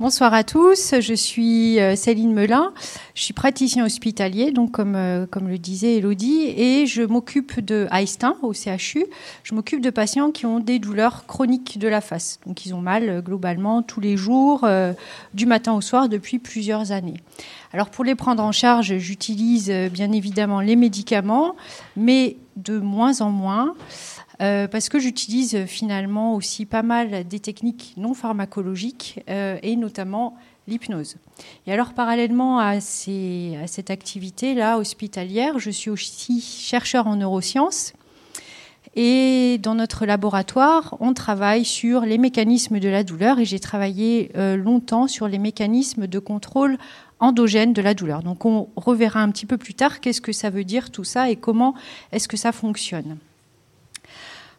Bonsoir à tous, je suis euh, Céline Melin, je suis praticien hospitalier, donc comme, euh, comme le disait Elodie, et je m'occupe de Einstein au CHU, je m'occupe de patients qui ont des douleurs chroniques de la face, donc ils ont mal euh, globalement tous les jours, du matin au soir depuis plusieurs années. Alors pour les prendre en charge, j'utilise bien évidemment les médicaments, mais de moins en moins. Euh, parce que j'utilise euh, finalement aussi pas mal des techniques non pharmacologiques euh, et notamment l'hypnose. Et alors parallèlement à, cette activité-là hospitalière, je suis aussi chercheur en neurosciences. Et dans notre laboratoire, on travaille sur les mécanismes de la douleur et j'ai travaillé longtemps sur les mécanismes de contrôle endogène de la douleur. Donc on reverra un petit peu plus tard qu'est-ce que ça veut dire tout ça et comment est-ce que ça fonctionne.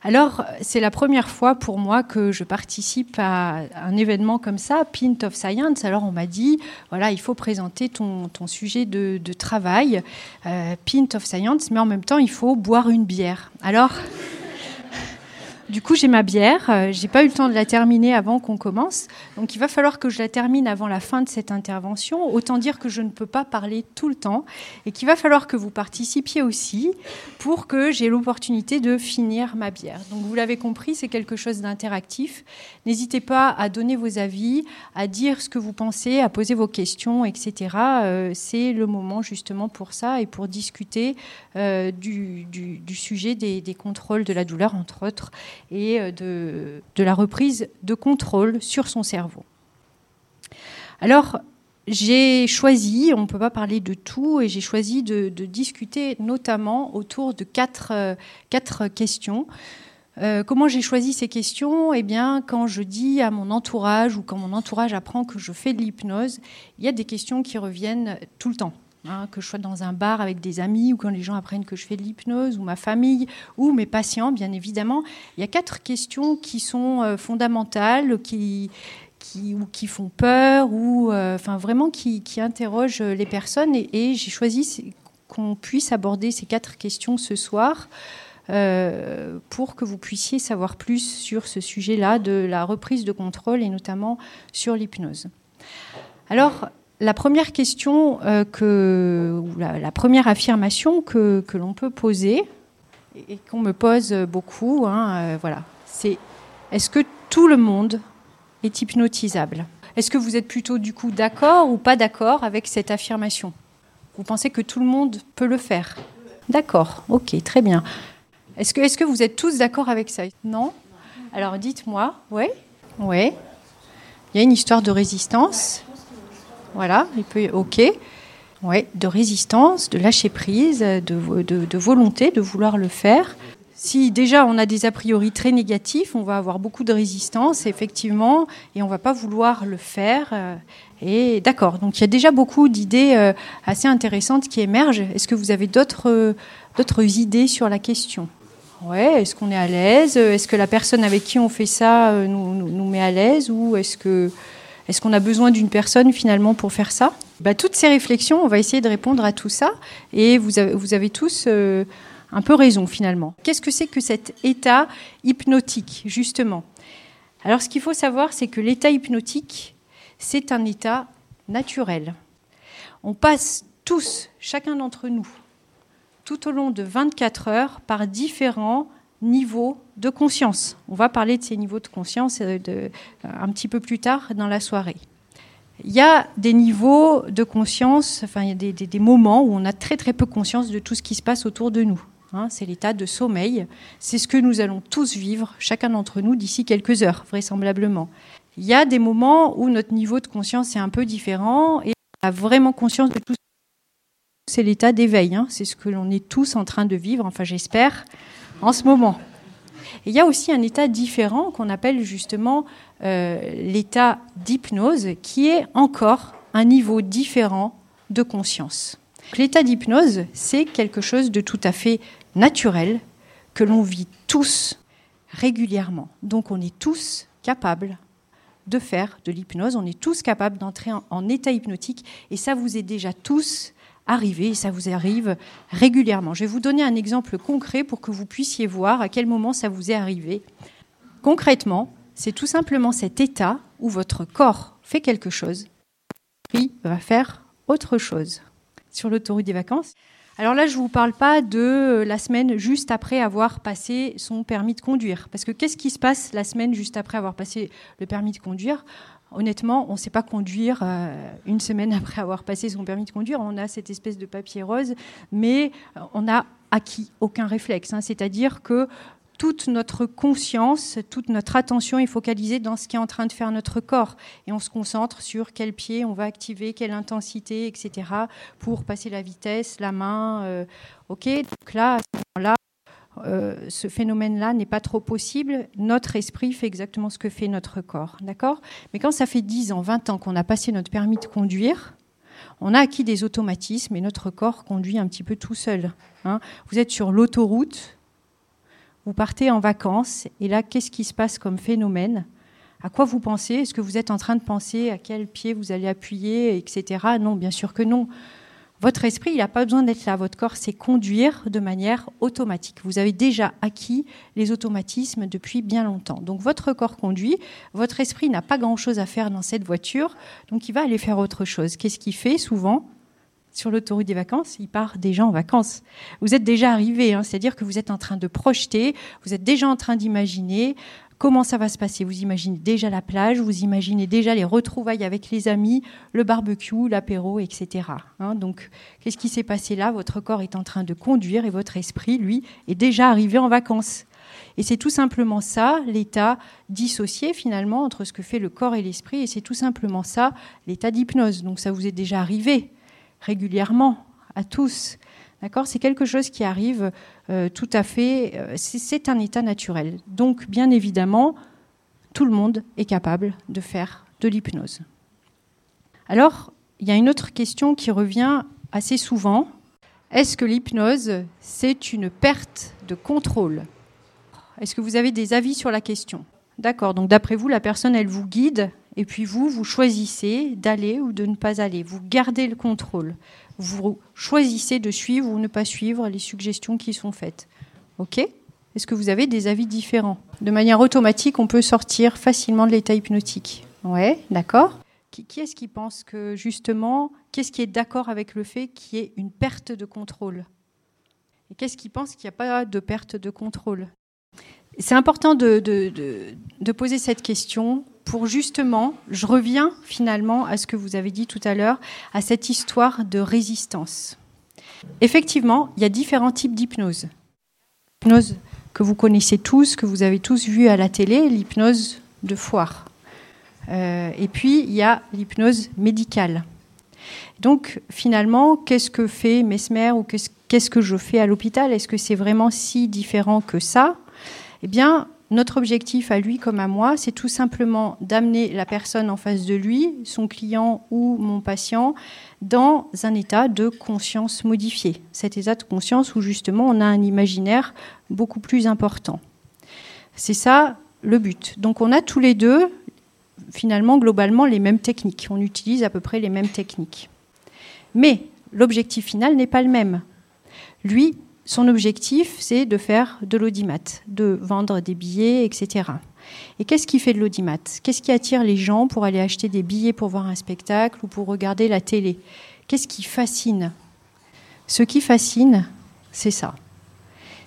Alors, c'est la première fois pour moi que je participe à un événement comme ça, Pint of Science. Alors, on m'a dit, voilà, il faut présenter ton, sujet de, travail, euh, Pint of Science, mais en même temps, il faut boire une bière. Alors, du coup, j'ai ma bière. Euh, j'ai pas eu le temps de la terminer avant qu'on commence. Donc, il va falloir que je la termine avant la fin de cette intervention. Autant dire que je ne peux pas parler tout le temps et qu'il va falloir que vous participiez aussi pour que j'ai l'opportunité de finir ma bière. Donc, vous l'avez compris, c'est quelque chose d'interactif. N'hésitez pas à donner vos avis, à dire ce que vous pensez, à poser vos questions, etc. Euh, c'est le moment justement pour ça et pour discuter euh, du, sujet des, des contrôles de la douleur, entre autres et euh, de, la reprise de contrôle sur son cerveau. Alors, j'ai choisi, on ne peut pas parler de tout, et j'ai choisi de, discuter notamment autour de quatre, euh, quatre questions. Euh, comment j'ai choisi ces questions? Eh bien, quand je dis à mon entourage ou quand mon entourage apprend que je fais de l'hypnose, il y a des questions qui reviennent tout le temps. Hein, que je sois dans un bar avec des amis ou quand les gens apprennent que je fais de l'hypnose ou ma famille ou mes patients, bien évidemment. Il y a quatre questions qui sont euh, fondamentales, qui, qui, ou qui font peur ou euh, enfin vraiment qui, qui, interrogent les personnes et, j'ai choisi qu'on puisse aborder ces quatre questions ce soir. Euh, pour que vous puissiez savoir plus sur ce sujet-là de la reprise de contrôle et notamment sur l'hypnose. Alors, la première question euh, que, la, première affirmation que, l'on peut poser et qu'on me pose beaucoup, hein, euh, voilà, c'est est-ce que tout le monde est hypnotisable? Est-ce que vous êtes plutôt du coup d'accord ou pas d'accord avec cette affirmation? Vous pensez que tout le monde peut le faire? D'accord, ok, très bien. Est-ce que, que vous êtes tous d'accord avec ça? Non? Alors dites-moi, oui Oui. Il y a une histoire de résistance voilà, il peut, ok. Ouais, de résistance, de lâcher prise, de, de, volonté de vouloir le faire. Si déjà on a des a priori très négatifs, on va avoir beaucoup de résistance, effectivement, et on va pas vouloir le faire. Euh, et d'accord, donc il y a déjà beaucoup d'idées euh, assez intéressantes qui émergent. Est-ce que vous avez d'autres d'autres idées sur la question? Ouais, est-ce qu'on est à l'aise? Est-ce que la personne avec qui on fait ça euh, nous, nous, nous met à l'aise? Ou est-ce que est-ce qu'on a besoin d'une personne finalement pour faire ça? Bah, Toutes ces réflexions, on va essayer de répondre à tout ça. Et vous avez, tous euh, un peu raison finalement. Qu'est-ce que c'est que cet état hypnotique, justement? Alors ce qu'il faut savoir, c'est que l'état hypnotique, c'est un état naturel. On passe tous, chacun d'entre nous, tout au long de 24 heures par différents niveaux de conscience. On va parler de ces niveaux de conscience euh, de, un petit peu plus tard dans la soirée. Il y a des niveaux de conscience, enfin il y a des, moments où on a très très peu conscience de tout ce qui se passe autour de nous. Hein. c'est l'état de sommeil. C'est ce que nous allons tous vivre, chacun d'entre nous, d'ici quelques heures, vraisemblablement. Il y a des moments où notre niveau de conscience est un peu différent et on a vraiment conscience de tout. C'est l'état d'éveil. Hein. c'est ce que l'on est tous en train de vivre, enfin j'espère, en ce moment il y a aussi un état différent qu'on appelle justement euh, l'état d'hypnose, qui est encore un niveau différent de conscience. L'état d'hypnose, c'est quelque chose de tout à fait naturel que l'on vit tous régulièrement. Donc on est tous capables de faire de l'hypnose, on est tous capables d'entrer en, état hypnotique et ça vous est déjà tous arriver et ça vous arrive régulièrement. Je vais vous donner un exemple concret pour que vous puissiez voir à quel moment ça vous est arrivé. Concrètement, c'est tout simplement cet état où votre corps fait quelque chose, l'esprit va faire autre chose. Sur l'autoroute des vacances, alors là, je ne vous parle pas de la semaine juste après avoir passé son permis de conduire. Parce que qu'est-ce qui se passe la semaine juste après avoir passé le permis de conduire? Honnêtement, on ne sait pas conduire euh, une semaine après avoir passé son permis de conduire. On a cette espèce de papier rose, mais on n'a acquis aucun réflexe. Hein. C'est-à-dire que toute notre conscience, toute notre attention est focalisée dans ce qui est en train de faire notre corps. Et on se concentre sur quel pied on va activer, quelle intensité, etc. pour passer la vitesse, la main. Euh, ok, donc là, à ce moment-là, euh, ce phénomène-là n'est pas trop possible. Notre esprit fait exactement ce que fait notre corps. D'accord? Mais quand ça fait 10 ans, 20 ans qu'on a passé notre permis de conduire, on a acquis des automatismes et notre corps conduit un petit peu tout seul. Hein. Vous êtes sur l'autoroute, vous partez en vacances, et là, qu'est-ce qui se passe comme phénomène? À quoi vous pensez? Est-ce que vous êtes en train de penser à quel pied vous allez appuyer, etc. Non, bien sûr que non. Votre esprit, il n'a pas besoin d'être là. Votre corps sait conduire de manière automatique. Vous avez déjà acquis les automatismes depuis bien longtemps. Donc votre corps conduit. Votre esprit n'a pas grand-chose à faire dans cette voiture. Donc il va aller faire autre chose. Qu'est-ce qu'il fait souvent sur l'autoroute des vacances, il part déjà en vacances. Vous êtes déjà arrivé, hein, c'est-à-dire que vous êtes en train de projeter, vous êtes déjà en train d'imaginer comment ça va se passer? Vous imaginez déjà la plage, vous imaginez déjà les retrouvailles avec les amis, le barbecue, l'apéro, etc. Hein. donc, qu'est-ce qui s'est passé là? Votre corps est en train de conduire et votre esprit, lui, est déjà arrivé en vacances. Et c'est tout simplement ça, l'état dissocié finalement entre ce que fait le corps et l'esprit, et c'est tout simplement ça, l'état d'hypnose. Donc ça vous est déjà arrivé régulièrement à tous. D'accord? C'est quelque chose qui arrive euh, tout à fait. Euh, c'est un état naturel. Donc, bien évidemment, tout le monde est capable de faire de l'hypnose. Alors, il y a une autre question qui revient assez souvent. Est-ce que l'hypnose, c'est une perte de contrôle? Est-ce que vous avez des avis sur la question? D'accord, donc d'après vous, la personne, elle vous guide, et puis vous, vous choisissez d'aller ou de ne pas aller. Vous gardez le contrôle. Vous choisissez de suivre ou ne pas suivre les suggestions qui sont faites. OK? Est-ce que vous avez des avis différents? De manière automatique, on peut sortir facilement de l'état hypnotique. Ouais, d'accord. Qui, est-ce qui pense que justement, qu'est-ce qui est d'accord avec le fait qu'il y ait une perte de contrôle? Et qu'est-ce qui pense qu'il n'y a pas de perte de contrôle? C'est important de, poser cette question pour justement, je reviens finalement à ce que vous avez dit tout à l'heure, à cette histoire de résistance. Effectivement, il y a différents types d'hypnose. L'hypnose que vous connaissez tous, que vous avez tous vu à la télé, l'hypnose de foire. Euh, et puis, il y a l'hypnose médicale. Donc, finalement, qu'est-ce que fait Mesmer ou qu'est-ce que je fais à l'hôpital? Est-ce que c'est vraiment si différent que ça? Eh bien, notre objectif à lui comme à moi, c'est tout simplement d'amener la personne en face de lui, son client ou mon patient, dans un état de conscience modifié. Cet état de conscience où justement on a un imaginaire beaucoup plus important. C'est ça le but. Donc on a tous les deux, finalement, globalement, les mêmes techniques. On utilise à peu près les mêmes techniques. Mais l'objectif final n'est pas le même. Lui, son objectif, c'est de faire de l'audimat, de vendre des billets, etc. Et qu'est-ce qui fait de l'audimat? Qu'est-ce qui attire les gens pour aller acheter des billets pour voir un spectacle ou pour regarder la télé? Qu'est-ce qui fascine? Ce qui fascine, c'est ça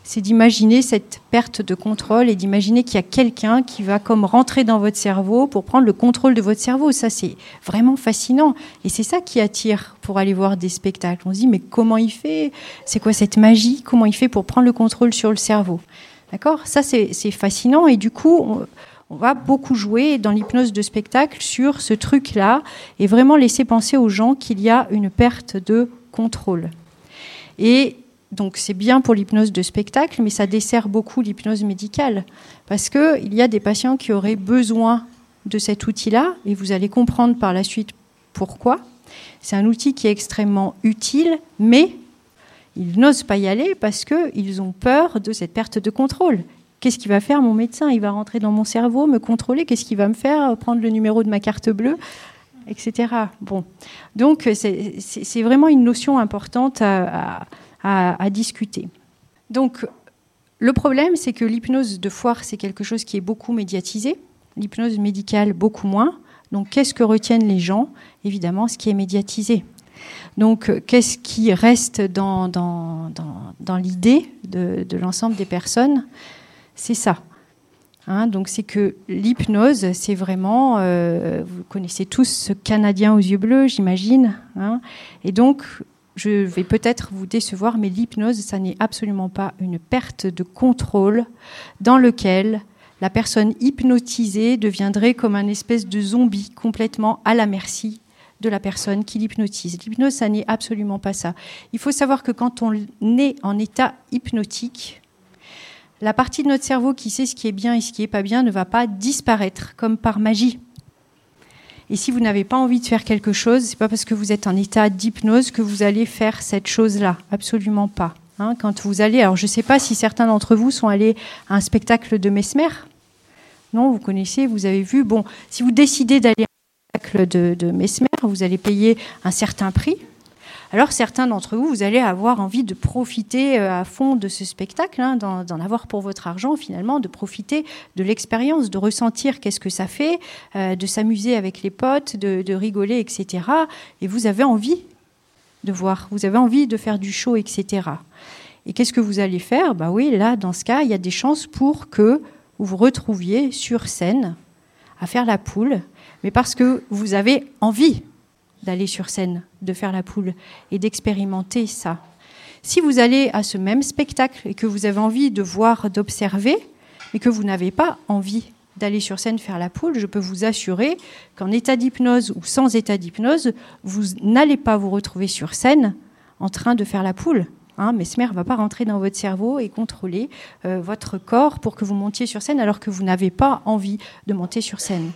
c'est d'imaginer cette perte de contrôle et d'imaginer qu'il y a quelqu'un qui va comme rentrer dans votre cerveau pour prendre le contrôle de votre cerveau. Ça, c'est vraiment fascinant. Et c'est ça qui attire pour aller voir des spectacles. On se dit, mais comment il fait? C'est quoi cette magie? Comment il fait pour prendre le contrôle sur le cerveau? D'accord? Ça, c'est fascinant. Et du coup, on, on va beaucoup jouer dans l'hypnose de spectacle sur ce truc-là et vraiment laisser penser aux gens qu'il y a une perte de contrôle. Et donc c'est bien pour l'hypnose de spectacle, mais ça dessert beaucoup l'hypnose médicale. Parce qu'il y a des patients qui auraient besoin de cet outil-là, et vous allez comprendre par la suite pourquoi. C'est un outil qui est extrêmement utile, mais ils n'osent pas y aller parce qu'ils ont peur de cette perte de contrôle. Qu'est-ce qu'il va faire mon médecin? Il va rentrer dans mon cerveau, me contrôler, qu'est-ce qu'il va me faire? Prendre le numéro de ma carte bleue? Etc. Bon, donc c'est vraiment une notion importante à, discuter. Donc, le problème, c'est que l'hypnose de foire, c'est quelque chose qui est beaucoup médiatisé, l'hypnose médicale beaucoup moins. Donc qu'est-ce que retiennent les gens? Évidemment, ce qui est médiatisé. Donc qu'est-ce qui reste dans, l'idée de l'ensemble des personnes? C'est ça. Hein, donc c'est que l'hypnose, c'est vraiment, euh, vous connaissez tous ce Canadien aux yeux bleus, j'imagine. Hein. et donc, je vais peut-être vous décevoir, mais l'hypnose, ça n'est absolument pas une perte de contrôle dans lequel la personne hypnotisée deviendrait comme un espèce de zombie complètement à la merci de la personne qui l'hypnotise. L'hypnose, ça n'est absolument pas ça. Il faut savoir que quand on est en état hypnotique, la partie de notre cerveau qui sait ce qui est bien et ce qui n'est pas bien ne va pas disparaître comme par magie. Et si vous n'avez pas envie de faire quelque chose, c'est pas parce que vous êtes en état d'hypnose que vous allez faire cette chose-là. Absolument pas. Hein. quand vous allez, alors je ne sais pas si certains d'entre vous sont allés à un spectacle de Mesmer. Non, vous connaissez, vous avez vu. Bon, si vous décidez d'aller à un spectacle de, de Mesmer, vous allez payer un certain prix alors certains d'entre vous, vous allez avoir envie de profiter euh, à fond de ce spectacle, hein, d'en avoir pour votre argent finalement, de profiter de l'expérience, de ressentir qu'est-ce que ça fait, euh, de s'amuser avec les potes, de, rigoler, etc. Et vous avez envie de voir, vous avez envie de faire du show, etc. Et qu'est-ce que vous allez faire? Bah oui, là, dans ce cas, il y a des chances pour que vous vous retrouviez sur scène à faire la poule, mais parce que vous avez envie d'aller sur scène, de faire la poule et d'expérimenter ça. Si vous allez à ce même spectacle et que vous avez envie de voir, d'observer, mais que vous n'avez pas envie d'aller sur scène faire la poule, je peux vous assurer qu'en état d'hypnose ou sans état d'hypnose, vous n'allez pas vous retrouver sur scène en train de faire la poule. Hein, Mesmer ne va pas rentrer dans votre cerveau et contrôler euh, votre corps pour que vous montiez sur scène alors que vous n'avez pas envie de monter sur scène.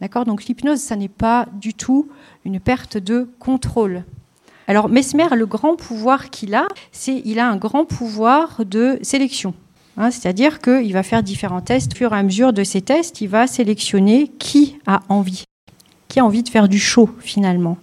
D'accord? Donc l'hypnose, ça n'est pas du tout une perte de contrôle. Alors Mesmer, le grand pouvoir qu'il a, c'est il a un grand pouvoir de sélection. Hein, c'est-à-dire qu'il va faire différents tests. Au fur et à mesure de ces tests, il va sélectionner qui a envie, qui a envie de faire du show finalement.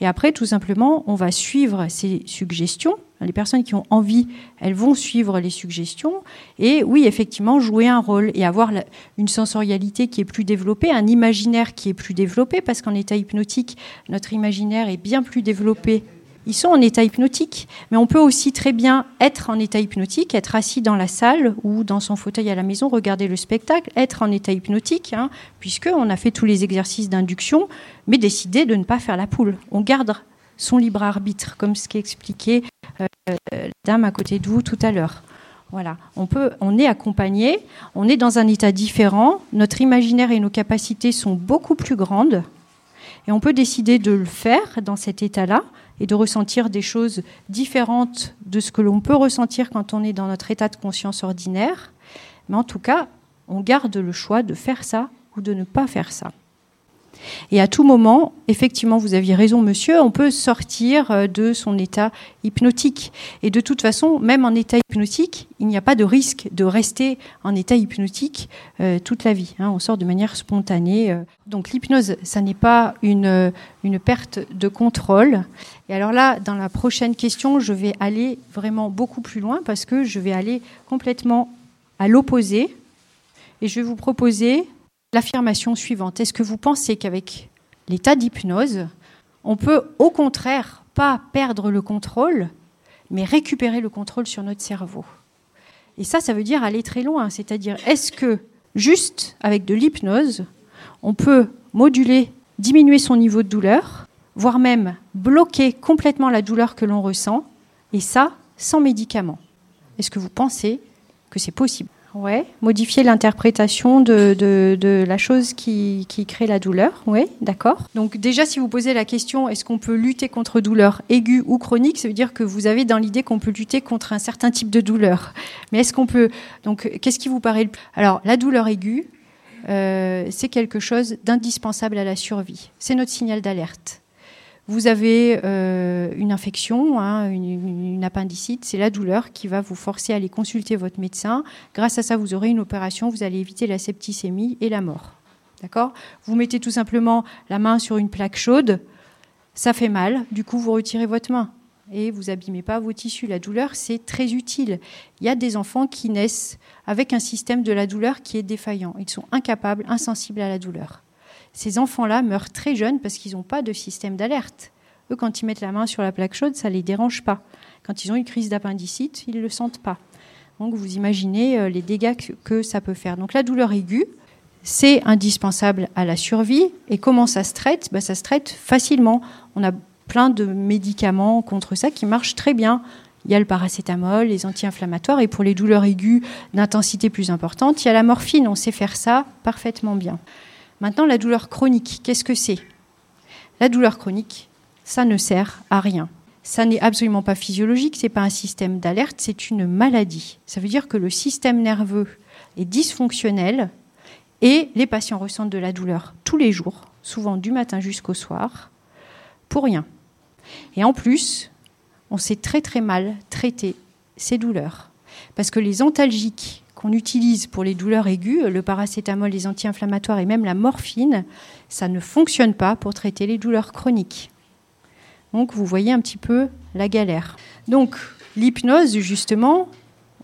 Et après, tout simplement, on va suivre ces suggestions les personnes qui ont envie, elles vont suivre les suggestions et oui, effectivement, jouer un rôle et avoir une sensorialité qui est plus développée, un imaginaire qui est plus développé, parce qu'en état hypnotique, notre imaginaire est bien plus développé. Ils sont en état hypnotique, mais on peut aussi très bien être en état hypnotique, être assis dans la salle ou dans son fauteuil à la maison, regarder le spectacle, être en état hypnotique, hein, puisqu'on a fait tous les exercices d'induction, mais décider de ne pas faire la poule. On garde son libre arbitre, comme ce qu'expliquait euh, la dame à côté de vous tout à l'heure. Voilà, on, peut, on est accompagné, on est dans un état différent, notre imaginaire et nos capacités sont beaucoup plus grandes, et on peut décider de le faire dans cet état-là et de ressentir des choses différentes de ce que l'on peut ressentir quand on est dans notre état de conscience ordinaire. Mais en tout cas, on garde le choix de faire ça ou de ne pas faire ça. Et à tout moment, effectivement, vous aviez raison, monsieur, on peut sortir euh, de son état hypnotique. Et de toute façon, même en état hypnotique, il n'y a pas de risque de rester en état hypnotique euh, toute la vie. Hein. on sort de manière spontanée. Euh. Donc l'hypnose, ça n'est pas une, une perte de contrôle. Et alors là, dans la prochaine question, je vais aller vraiment beaucoup plus loin parce que je vais aller complètement à l'opposé. Et je vais vous proposer l'affirmation suivante. Est-ce que vous pensez qu'avec l'état d'hypnose, on peut au contraire pas perdre le contrôle, mais récupérer le contrôle sur notre cerveau? Et ça, ça veut dire aller très loin. C'est-à-dire, est-ce que juste avec de l'hypnose, on peut moduler, diminuer son niveau de douleur, voire même bloquer complètement la douleur que l'on ressent, et ça sans médicaments? Est-ce que vous pensez que c'est possible? Ouais, modifier l'interprétation de, la chose qui, crée la douleur. Oui, d'accord. Donc déjà, si vous posez la question, est-ce qu'on peut lutter contre douleur aiguë ou chronique, ça veut dire que vous avez dans l'idée qu'on peut lutter contre un certain type de douleur. Mais est-ce qu'on peut... Donc, qu'est-ce qui vous paraît... Le... Alors, la douleur aiguë, euh, c'est quelque chose d'indispensable à la survie. C'est notre signal d'alerte. Vous avez euh, une infection, hein, une, appendicite, c'est la douleur qui va vous forcer à aller consulter votre médecin. Grâce à ça, vous aurez une opération, vous allez éviter la septicémie et la mort. D'accord? Vous mettez tout simplement la main sur une plaque chaude, ça fait mal, du coup vous retirez votre main et vous abîmez pas vos tissus. La douleur, c'est très utile. Il y a des enfants qui naissent avec un système de la douleur qui est défaillant. Ils sont incapables, insensibles à la douleur ces enfants-là meurent très jeunes parce qu'ils n'ont pas de système d'alerte. Eux, quand ils mettent la main sur la plaque chaude, ça ne les dérange pas. Quand ils ont une crise d'appendicite, ils ne le sentent pas. Donc vous imaginez euh, les dégâts que, ça peut faire. Donc la douleur aiguë, c'est indispensable à la survie. Et comment ça se traite? Bah, Ça se traite facilement. On a plein de médicaments contre ça qui marchent très bien. Il y a le paracétamol, les anti-inflammatoires, et pour les douleurs aiguës d'intensité plus importante, il y a la morphine. On sait faire ça parfaitement bien. Maintenant, la douleur chronique, qu'est-ce que c'est? La douleur chronique, ça ne sert à rien. Ça n'est absolument pas physiologique, c'est pas un système d'alerte, c'est une maladie. Ça veut dire que le système nerveux est dysfonctionnel et les patients ressentent de la douleur tous les jours, souvent du matin jusqu'au soir, pour rien. Et en plus, on sait très très mal traiter ces douleurs. Parce que les antalgiques qu'on utilise pour les douleurs aiguës, le paracétamol, les anti-inflammatoires et même la morphine, ça ne fonctionne pas pour traiter les douleurs chroniques. Donc vous voyez un petit peu la galère. Donc l'hypnose, justement,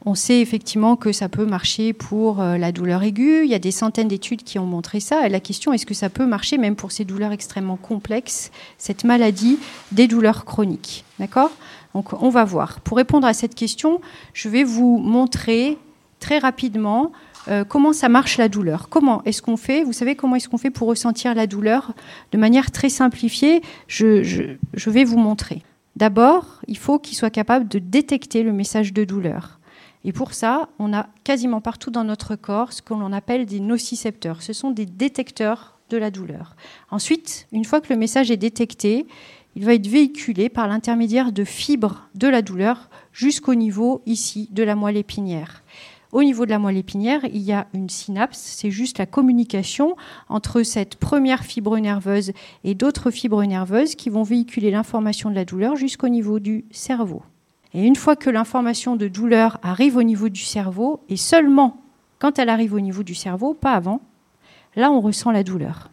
on sait effectivement que ça peut marcher pour euh, la douleur aiguë. Il y a des centaines d'études qui ont montré ça. Et la question, est-ce que ça peut marcher même pour ces douleurs extrêmement complexes, cette maladie des douleurs chroniques? D'accord? Donc on va voir. Pour répondre à cette question, je vais vous montrer très rapidement euh, comment ça marche la douleur? Comment est-ce qu'on fait? Vous savez comment est-ce qu'on fait pour ressentir la douleur? De manière très simplifiée je, je vais vous montrer. D'abord, il faut qu'il soit capable de détecter le message de douleur. Et pour ça, on a quasiment partout dans notre corps ce qu'on appelle des nocicepteurs. Ce sont des détecteurs de la douleur. Ensuite, une fois que le message est détecté, il va être véhiculé par l'intermédiaire de fibres de la douleur jusqu'au niveau ici de la moelle épinière. Au niveau de la moelle épinière, il y a une synapse, c'est juste la communication entre cette première fibre nerveuse et d'autres fibres nerveuses qui vont véhiculer l'information de la douleur jusqu'au niveau du cerveau. Et une fois que l'information de douleur arrive au niveau du cerveau, et seulement quand elle arrive au niveau du cerveau, pas avant, là on ressent la douleur.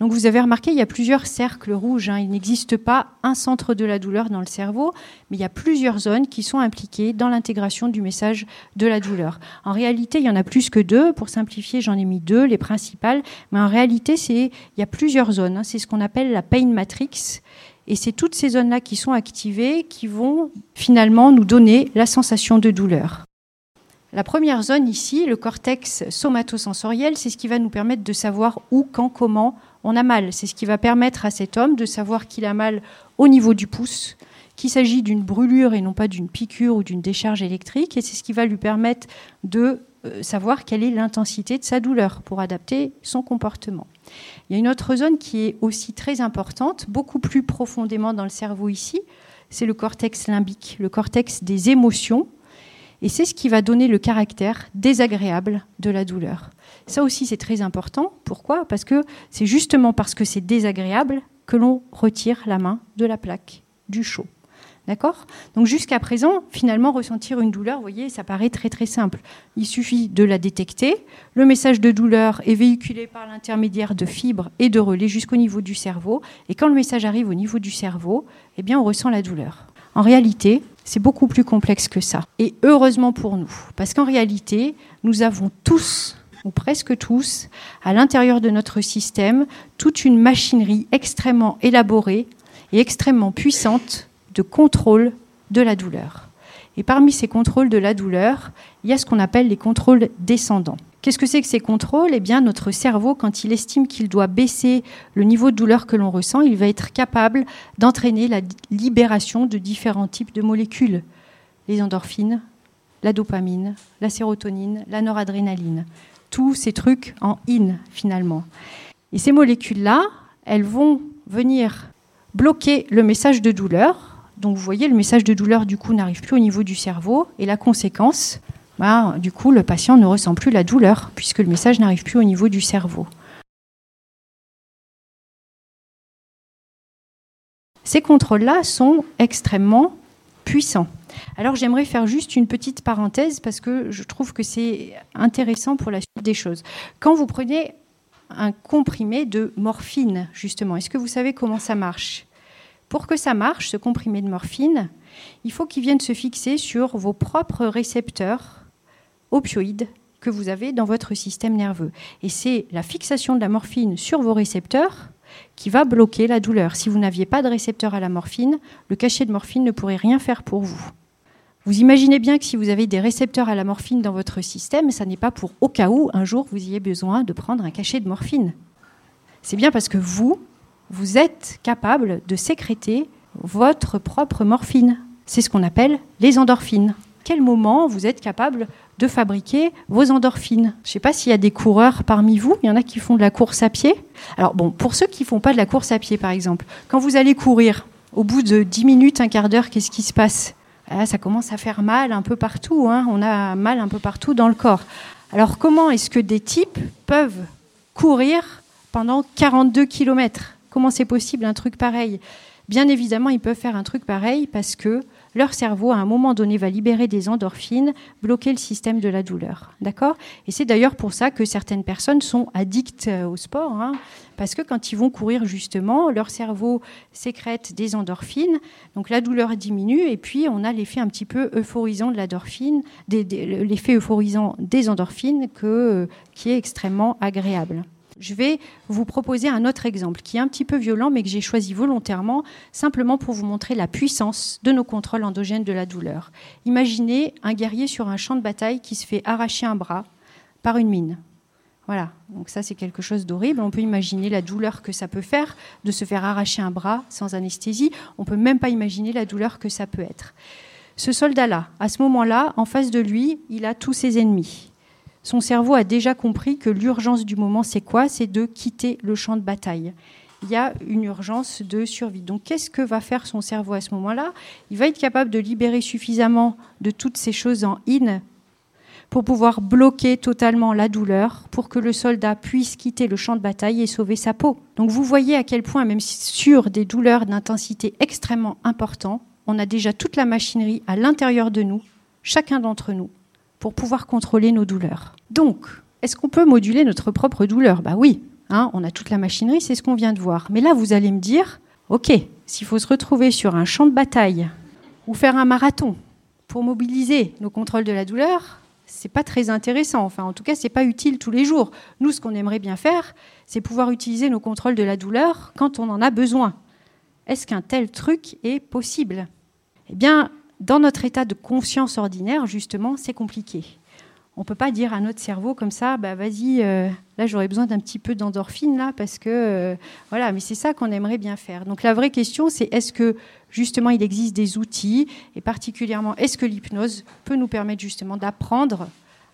Donc vous avez remarqué, il y a plusieurs cercles rouges. Hein. Il n'existe pas un centre de la douleur dans le cerveau, mais il y a plusieurs zones qui sont impliquées dans l'intégration du message de la douleur. En réalité, il y en a plus que deux. Pour simplifier, j'en ai mis deux, les principales. Mais en réalité, il y a plusieurs zones. Hein. C'est ce qu'on appelle la pain matrix. Et c'est toutes ces zones-là qui sont activées qui vont finalement nous donner la sensation de douleur. La première zone ici, le cortex somatosensoriel, c'est ce qui va nous permettre de savoir où, quand, comment on a mal. C'est ce qui va permettre à cet homme de savoir qu'il a mal au niveau du pouce, qu'il s'agit d'une brûlure et non pas d'une piqûre ou d'une décharge électrique. Et c'est ce qui va lui permettre de euh, savoir quelle est l'intensité de sa douleur pour adapter son comportement. Il y a une autre zone qui est aussi très importante, beaucoup plus profondément dans le cerveau ici, c'est le cortex limbique, le cortex des émotions, et c'est ce qui va donner le caractère désagréable de la douleur. Ça aussi, c'est très important. Pourquoi? Parce que c'est justement parce que c'est désagréable que l'on retire la main de la plaque, du chaud. D'accord? Donc jusqu'à présent, finalement, ressentir une douleur, vous voyez, ça paraît très très simple. Il suffit de la détecter. Le message de douleur est véhiculé par l'intermédiaire de fibres et de relais jusqu'au niveau du cerveau. Et quand le message arrive au niveau du cerveau, eh bien, on ressent la douleur. En réalité, c'est beaucoup plus complexe que ça. Et heureusement pour nous, parce qu'en réalité, nous avons tous ou presque tous, à l'intérieur de notre système, toute une machinerie extrêmement élaborée et extrêmement puissante de contrôle de la douleur. Et parmi ces contrôles de la douleur, il y a ce qu'on appelle les contrôles descendants. Qu'est-ce que c'est que ces contrôles? Eh bien, notre cerveau, quand il estime qu'il doit baisser le niveau de douleur que l'on ressent, il va être capable d'entraîner la libération de différents types de molécules. Les endorphines, la dopamine, la sérotonine, la noradrénaline. Tous ces trucs en in, finalement. Et ces molécules-là, elles vont venir bloquer le message de douleur donc vous voyez, le message de douleur du coup n'arrive plus au niveau du cerveau et la conséquence, bah, du coup le patient ne ressent plus la douleur puisque le message n'arrive plus au niveau du cerveau. Ces contrôles-là sont extrêmement puissants. Alors j'aimerais faire juste une petite parenthèse parce que je trouve que c'est intéressant pour la suite des choses. Quand vous prenez un comprimé de morphine, justement, est-ce que vous savez comment ça marche? Pour que ça marche, ce comprimé de morphine, il faut qu'il vienne se fixer sur vos propres récepteurs opioïdes que vous avez dans votre système nerveux. Et c'est la fixation de la morphine sur vos récepteurs qui va bloquer la douleur. Si vous n'aviez pas de récepteur à la morphine, le cachet de morphine ne pourrait rien faire pour vous. Vous imaginez bien que si vous avez des récepteurs à la morphine dans votre système, ça n'est pas pour au cas où un jour vous ayez besoin de prendre un cachet de morphine. C'est bien parce que vous, vous êtes capable de sécréter votre propre morphine. C'est ce qu'on appelle les endorphines. Quel moment vous êtes capable de fabriquer vos endorphines? Je ne sais pas s'il y a des coureurs parmi vous. Il y en a qui font de la course à pied. Alors bon, pour ceux qui ne font pas de la course à pied, par exemple, quand vous allez courir, au bout de 10 minutes, un quart d'heure, qu'est-ce qui se passe? Ah, Ça commence à faire mal un peu partout. Hein. On a mal un peu partout dans le corps. Alors comment est-ce que des types peuvent courir pendant 42 km Comment c'est possible un truc pareil? Bien évidemment, ils peuvent faire un truc pareil parce que leur cerveau, à un moment donné, va libérer des endorphines, bloquer le système de la douleur. D'accord? Et c'est d'ailleurs pour ça que certaines personnes sont addictes euh, au sport, hein, parce que quand ils vont courir, justement, leur cerveau sécrète des endorphines, donc la douleur diminue, et puis on a l'effet un petit peu euphorisant de l'endorphine, l'effet euphorisant des endorphines que, qui est extrêmement agréable. Je vais vous proposer un autre exemple qui est un petit peu violent, mais que j'ai choisi volontairement, simplement pour vous montrer la puissance de nos contrôles endogènes de la douleur. Imaginez un guerrier sur un champ de bataille qui se fait arracher un bras par une mine. Voilà, donc ça c'est quelque chose d'horrible. On peut imaginer la douleur que ça peut faire de se faire arracher un bras sans anesthésie. On peut même pas imaginer la douleur que ça peut être. Ce soldat-là, à ce moment-là, en face de lui, il a tous ses ennemis son cerveau a déjà compris que l'urgence du moment, c'est quoi? C'est de quitter le champ de bataille. Il y a une urgence de survie. Donc qu'est-ce que va faire son cerveau à ce moment-là? Il va être capable de libérer suffisamment de toutes ces choses en in pour pouvoir bloquer totalement la douleur, pour que le soldat puisse quitter le champ de bataille et sauver sa peau. Donc vous voyez à quel point, même sur des douleurs d'intensité extrêmement importante, on a déjà toute la machinerie à l'intérieur de nous, chacun d'entre nous, pour pouvoir contrôler nos douleurs. Donc, est-ce qu'on peut moduler notre propre douleur? Bah oui, hein, on a toute la machinerie, c'est ce qu'on vient de voir. Mais là, vous allez me dire, ok, s'il faut se retrouver sur un champ de bataille ou faire un marathon pour mobiliser nos contrôles de la douleur, c'est pas très intéressant. Enfin, en tout cas, c'est pas utile tous les jours. Nous, ce qu'on aimerait bien faire, c'est pouvoir utiliser nos contrôles de la douleur quand on en a besoin. Est-ce qu'un tel truc est possible? Eh bien, dans notre état de conscience ordinaire, justement, c'est compliqué. On ne peut pas dire à notre cerveau comme ça, bah vas-y, euh, là j'aurais besoin d'un petit peu d'endorphine là parce que euh, voilà, mais c'est ça qu'on aimerait bien faire. Donc la vraie question c'est est-ce que justement il existe des outils et particulièrement est-ce que l'hypnose peut nous permettre justement d'apprendre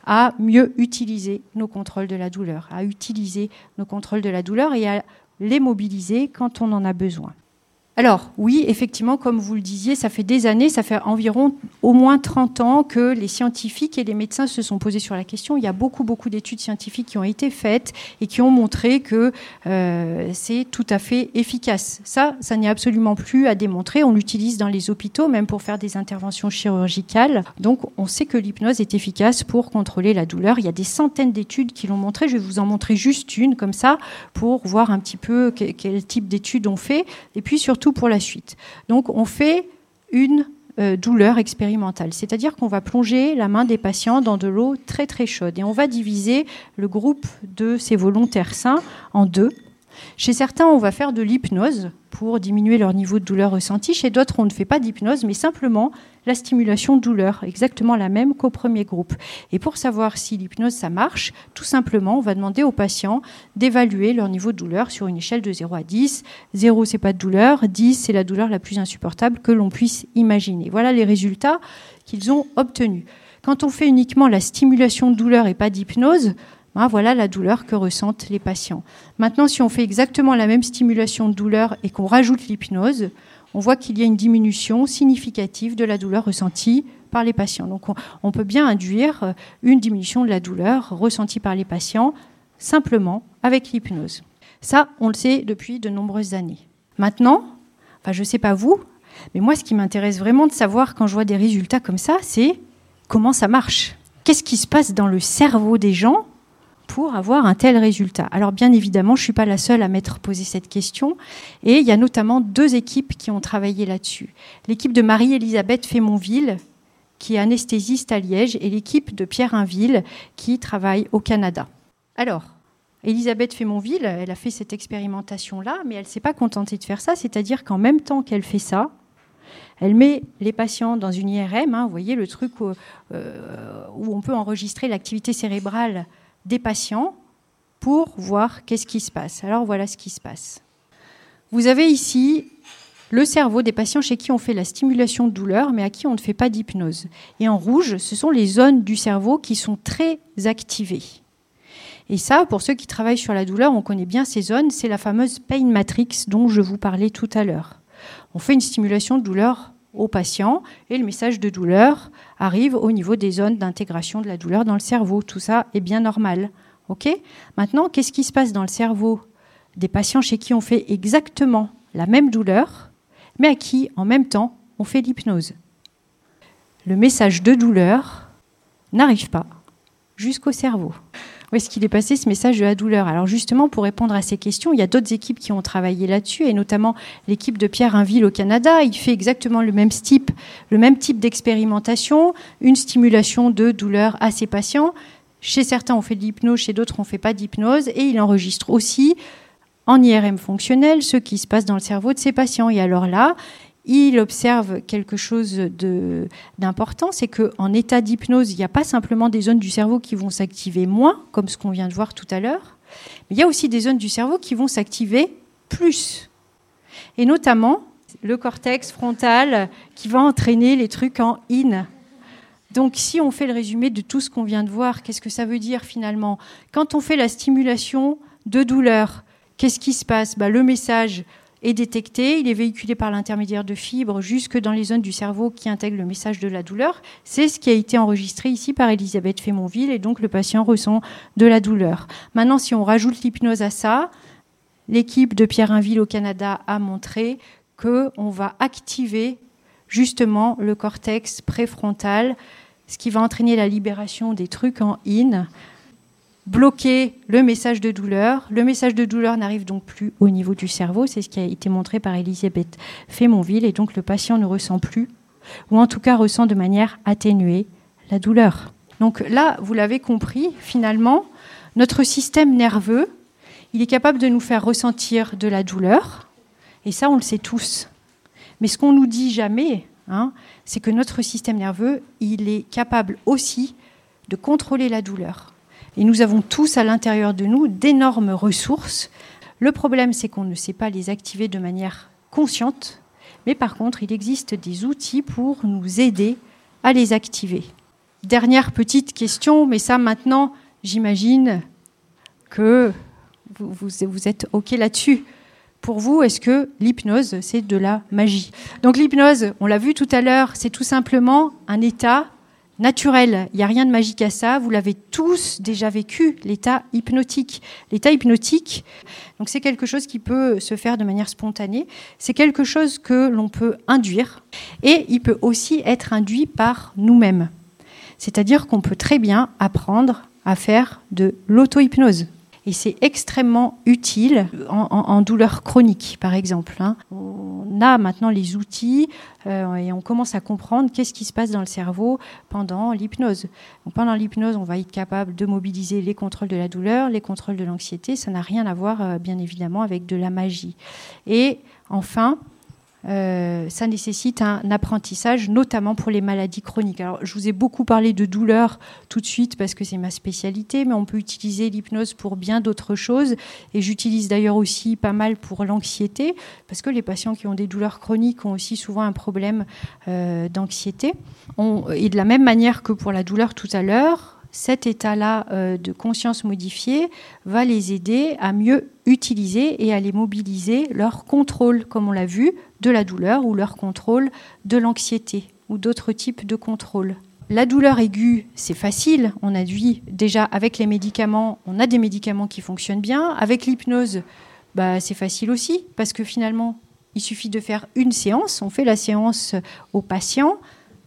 à mieux utiliser nos contrôles de la douleur, à utiliser nos contrôles de la douleur et à les mobiliser quand on en a besoin? Alors oui, effectivement, comme vous le disiez, ça fait des années, ça fait environ au moins 30 ans que les scientifiques et les médecins se sont posés sur la question. Il y a beaucoup, beaucoup d'études scientifiques qui ont été faites et qui ont montré que euh, c'est tout à fait efficace. Ça, ça n'est absolument plus à démontrer. On l'utilise dans les hôpitaux, même pour faire des interventions chirurgicales. Donc on sait que l'hypnose est efficace pour contrôler la douleur. Il y a des centaines d'études qui l'ont montré. Je vais vous en montrer juste une comme ça pour voir un petit peu quel type d'études on fait. Et puis surtout, pour la suite. Donc on fait une euh, douleur expérimentale, c'est-à-dire qu'on va plonger la main des patients dans de l'eau très très chaude et on va diviser le groupe de ces volontaires sains en deux. Chez certains, on va faire de l'hypnose pour diminuer leur niveau de douleur ressenti. Chez d'autres, on ne fait pas d'hypnose, mais simplement la stimulation douleur, exactement la même qu'au premier groupe. Et pour savoir si l'hypnose, ça marche, tout simplement, on va demander aux patients d'évaluer leur niveau de douleur sur une échelle de 0 à 10. 0, c'est pas de douleur. 10, c'est la douleur la plus insupportable que l'on puisse imaginer. Voilà les résultats qu'ils ont obtenus. Quand on fait uniquement la stimulation douleur et pas d'hypnose, Hein, voilà la douleur que ressentent les patients. Maintenant, si on fait exactement la même stimulation de douleur et qu'on rajoute l'hypnose, on voit qu'il y a une diminution significative de la douleur ressentie par les patients. Donc on, peut bien induire euh, une diminution de la douleur ressentie par les patients simplement avec l'hypnose. Ça, on le sait depuis de nombreuses années. Maintenant, enfin, je ne sais pas vous, mais moi, ce qui m'intéresse vraiment de savoir quand je vois des résultats comme ça, c'est comment ça marche. Qu'est-ce qui se passe dans le cerveau des gens pour avoir un tel résultat Alors bien évidemment, je ne suis pas la seule à m'être posé cette question, et il y a notamment deux équipes qui ont travaillé là-dessus. L'équipe de Marie-Elisabeth Fémonville, qui est anesthésiste à Liège, et l'équipe de Pierre Inville, qui travaille au Canada. Alors, Elisabeth Fémonville, elle a fait cette expérimentation-là, mais elle ne s'est pas contentée de faire ça, c'est-à-dire qu'en même temps qu'elle fait ça, elle met les patients dans une IRM, hein, vous voyez le truc euh, où, on peut enregistrer l'activité cérébrale des patients pour voir qu'est-ce qui se passe. Alors voilà ce qui se passe. Vous avez ici le cerveau des patients chez qui on fait la stimulation de douleur, mais à qui on ne fait pas d'hypnose. Et en rouge, ce sont les zones du cerveau qui sont très activées. Et ça, pour ceux qui travaillent sur la douleur, on connaît bien ces zones, c'est la fameuse pain matrix dont je vous parlais tout à l'heure. On fait une stimulation de douleur au patient et le message de douleur arrive au niveau des zones d'intégration de la douleur dans le cerveau. Tout ça est bien normal. OK? Maintenant, qu'est-ce qui se passe dans le cerveau des patients chez qui on fait exactement la même douleur, mais à qui, en même temps, on fait l'hypnose? Le message de douleur n'arrive pas jusqu'au cerveau. Où est-ce qu'il est passé ce message de la douleur Alors justement, pour répondre à ces questions, il y a d'autres équipes qui ont travaillé là-dessus, et notamment l'équipe de Pierre Inville au Canada. Il fait exactement le même type, le même type d'expérimentation, une stimulation de douleur à ses patients. Chez certains, on fait de l'hypnose, chez d'autres, on ne fait pas d'hypnose, et il enregistre aussi en IRM fonctionnel ce qui se passe dans le cerveau de ses patients. Et alors là, il observe quelque chose d'important, c'est qu'en état d'hypnose, il n'y a pas simplement des zones du cerveau qui vont s'activer moins, comme ce qu'on vient de voir tout à l'heure, mais il y a aussi des zones du cerveau qui vont s'activer plus. Et notamment le cortex frontal qui va entraîner les trucs en in. Donc si on fait le résumé de tout ce qu'on vient de voir, qu'est-ce que ça veut dire finalement? Quand on fait la stimulation de douleur, qu'est-ce qui se passe? Bah, Le message est détecté, il est véhiculé par l'intermédiaire de fibres jusque dans les zones du cerveau qui intègrent le message de la douleur. C'est ce qui a été enregistré ici par Elisabeth Fémonville et donc le patient ressent de la douleur. Maintenant, si on rajoute l'hypnose à ça, l'équipe de Pierre Inville au Canada a montré qu'on va activer justement le cortex préfrontal, ce qui va entraîner la libération des trucs en in bloquer le message de douleur. Le message de douleur n'arrive donc plus au niveau du cerveau, c'est ce qui a été montré par Elisabeth Fémonville, et donc le patient ne ressent plus, ou en tout cas ressent de manière atténuée, la douleur. Donc là, vous l'avez compris, finalement, notre système nerveux, il est capable de nous faire ressentir de la douleur, et ça, on le sait tous. Mais ce qu'on nous dit jamais, hein, c'est que notre système nerveux, il est capable aussi de contrôler la douleur. Et nous avons tous à l'intérieur de nous d'énormes ressources. Le problème, c'est qu'on ne sait pas les activer de manière consciente, mais par contre, il existe des outils pour nous aider à les activer. Dernière petite question, mais ça maintenant, j'imagine que vous, êtes OK là-dessus. Pour vous, est-ce que l'hypnose, c'est de la magie? Donc l'hypnose, on l'a vu tout à l'heure, c'est tout simplement un état naturel. Il n'y a rien de magique à ça. Vous l'avez tous déjà vécu, l'état hypnotique. L'état hypnotique, donc c'est quelque chose qui peut se faire de manière spontanée. C'est quelque chose que l'on peut induire et il peut aussi être induit par nous-mêmes. C'est-à-dire qu'on peut très bien apprendre à faire de l'auto-hypnose. Et c'est extrêmement utile en, douleur chronique, par exemple. Hein. On a maintenant les outils euh, et on commence à comprendre qu'est-ce qui se passe dans le cerveau pendant l'hypnose. pendant l'hypnose, on va être capable de mobiliser les contrôles de la douleur, les contrôles de l'anxiété. Ça n'a rien à voir, euh, bien évidemment, avec de la magie. Et enfin, euh, ça nécessite un apprentissage, notamment pour les maladies chroniques. Alors, je vous ai beaucoup parlé de douleur tout de suite parce que c'est ma spécialité, mais on peut utiliser l'hypnose pour bien d'autres choses. Et j'utilise d'ailleurs aussi pas mal pour l'anxiété, parce que les patients qui ont des douleurs chroniques ont aussi souvent un problème euh, d'anxiété. Et de la même manière que pour la douleur tout à l'heure, cet état-là euh, de conscience modifiée va les aider à mieux utiliser et à les mobiliser leur contrôle, comme on l'a vu, de la douleur ou leur contrôle de l'anxiété ou d'autres types de contrôle. La douleur aiguë, c'est facile. On a vu déjà avec les médicaments, on a des médicaments qui fonctionnent bien. Avec l'hypnose, bah, c'est facile aussi parce que finalement, il suffit de faire une séance. On fait la séance au patient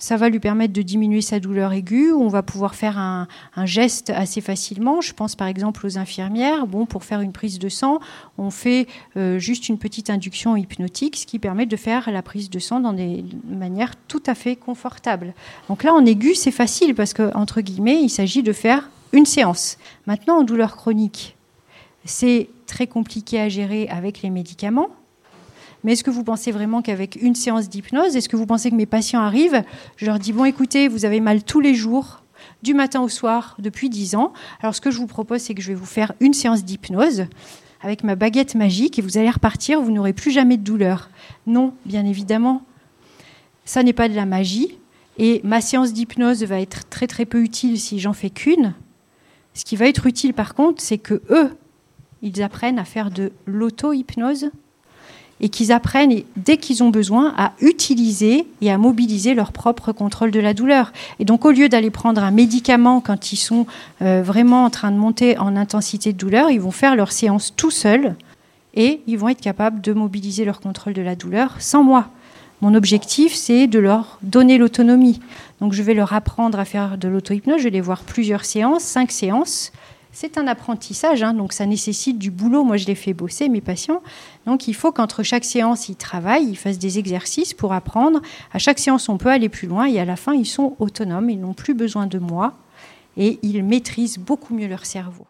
ça va lui permettre de diminuer sa douleur aiguë. On va pouvoir faire un, geste assez facilement. Je pense par exemple aux infirmières. Bon, pour faire une prise de sang, on fait euh, juste une petite induction hypnotique, ce qui permet de faire la prise de sang dans des manières tout à fait confortables. Donc là, en aigu, c'est facile parce que entre guillemets, il s'agit de faire une séance. Maintenant, en douleur chronique, c'est très compliqué à gérer avec les médicaments. Mais est-ce que vous pensez vraiment qu'avec une séance d'hypnose, est-ce que vous pensez que mes patients arrivent Je leur dis, bon écoutez, vous avez mal tous les jours, du matin au soir, depuis 10 ans. Alors ce que je vous propose, c'est que je vais vous faire une séance d'hypnose avec ma baguette magique et vous allez repartir, vous n'aurez plus jamais de douleur. Non, bien évidemment, ça n'est pas de la magie. Et ma séance d'hypnose va être très très peu utile si j'en fais qu'une. Ce qui va être utile par contre, c'est que eux, ils apprennent à faire de l'auto-hypnose et qu'ils apprennent, dès qu'ils ont besoin, à utiliser et à mobiliser leur propre contrôle de la douleur. Et donc, au lieu d'aller prendre un médicament quand ils sont euh, vraiment en train de monter en intensité de douleur, ils vont faire leur séance tout seuls et ils vont être capables de mobiliser leur contrôle de la douleur sans moi. Mon objectif, c'est de leur donner l'autonomie. Donc, je vais leur apprendre à faire de l'auto-hypnose. Je vais les voir plusieurs séances, cinq séances. C'est un apprentissage, hein, donc ça nécessite du boulot. Moi, je les fais bosser, mes patients. Donc, il faut qu'entre chaque séance, ils travaillent, ils fassent des exercices pour apprendre. À chaque séance, on peut aller plus loin et à la fin, ils sont autonomes. Ils n'ont plus besoin de moi et ils maîtrisent beaucoup mieux leur cerveau.